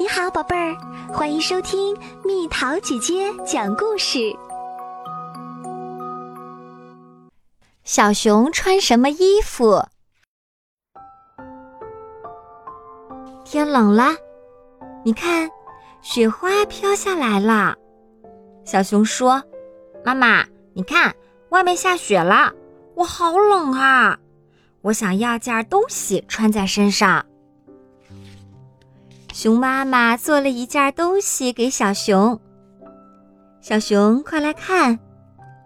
你好，宝贝儿，欢迎收听蜜桃姐姐讲故事。小熊穿什么衣服？天冷了，你看，雪花飘下来了。小熊说：“妈妈，你看，外面下雪了，我好冷啊！我想要件东西穿在身上。”熊妈妈做了一件东西给小熊。小熊，快来看！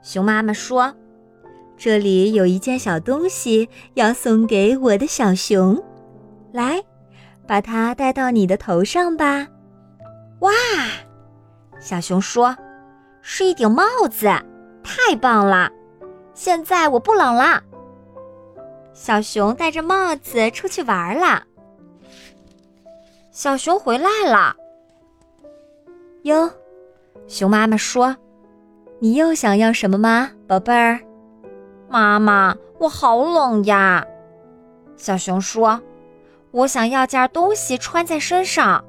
熊妈妈说：“这里有一件小东西要送给我的小熊，来，把它戴到你的头上吧。”哇！小熊说：“是一顶帽子，太棒了！现在我不冷了。”小熊戴着帽子出去玩了。小熊回来了。哟，熊妈妈说：“你又想要什么吗，宝贝儿？”妈妈，我好冷呀。小熊说：“我想要件东西穿在身上。”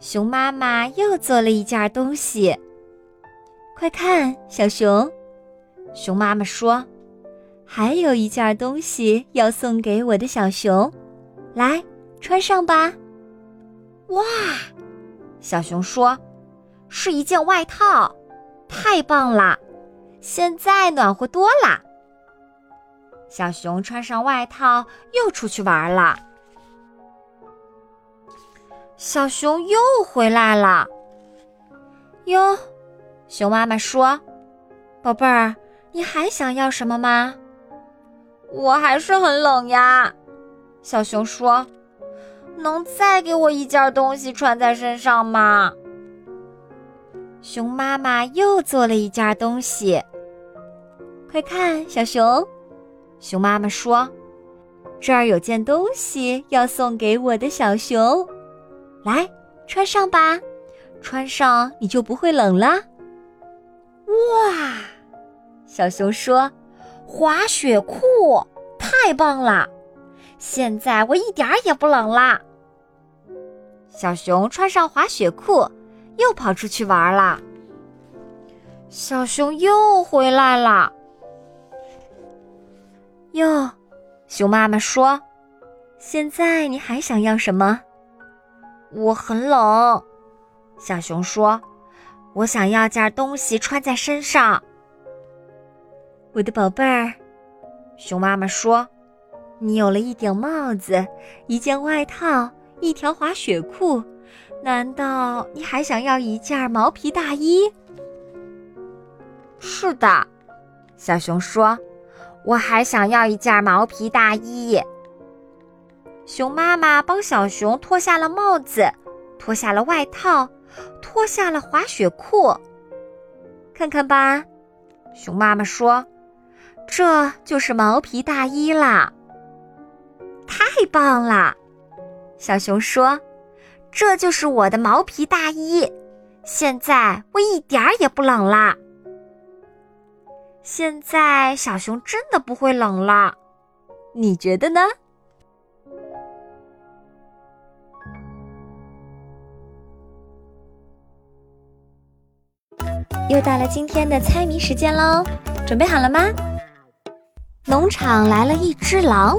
熊妈妈又做了一件东西。快看，小熊！熊妈妈说：“还有一件东西要送给我的小熊，来，穿上吧。”哇，小熊说：“是一件外套，太棒了！现在暖和多啦。”小熊穿上外套，又出去玩了。小熊又回来了。哟，熊妈妈说：“宝贝儿，你还想要什么吗？”我还是很冷呀。小熊说。能再给我一件东西穿在身上吗？熊妈妈又做了一件东西。快看，小熊！熊妈妈说：“这儿有件东西要送给我的小熊，来穿上吧，穿上你就不会冷了。”哇！小熊说：“滑雪裤，太棒了！”现在我一点儿也不冷啦。小熊穿上滑雪裤，又跑出去玩了。小熊又回来了。哟，熊妈妈说：“现在你还想要什么？”我很冷。小熊说：“我想要件东西穿在身上。”我的宝贝儿，熊妈妈说。你有了一顶帽子，一件外套，一条滑雪裤，难道你还想要一件毛皮大衣？是的，小熊说：“我还想要一件毛皮大衣。”熊妈妈帮小熊脱下了帽子，脱下了外套，脱下了滑雪裤。看看吧，熊妈妈说：“这就是毛皮大衣啦。”太棒了，小熊说：“这就是我的毛皮大衣，现在我一点儿也不冷啦。”现在小熊真的不会冷了，你觉得呢？又到了今天的猜谜时间喽，准备好了吗？农场来了一只狼。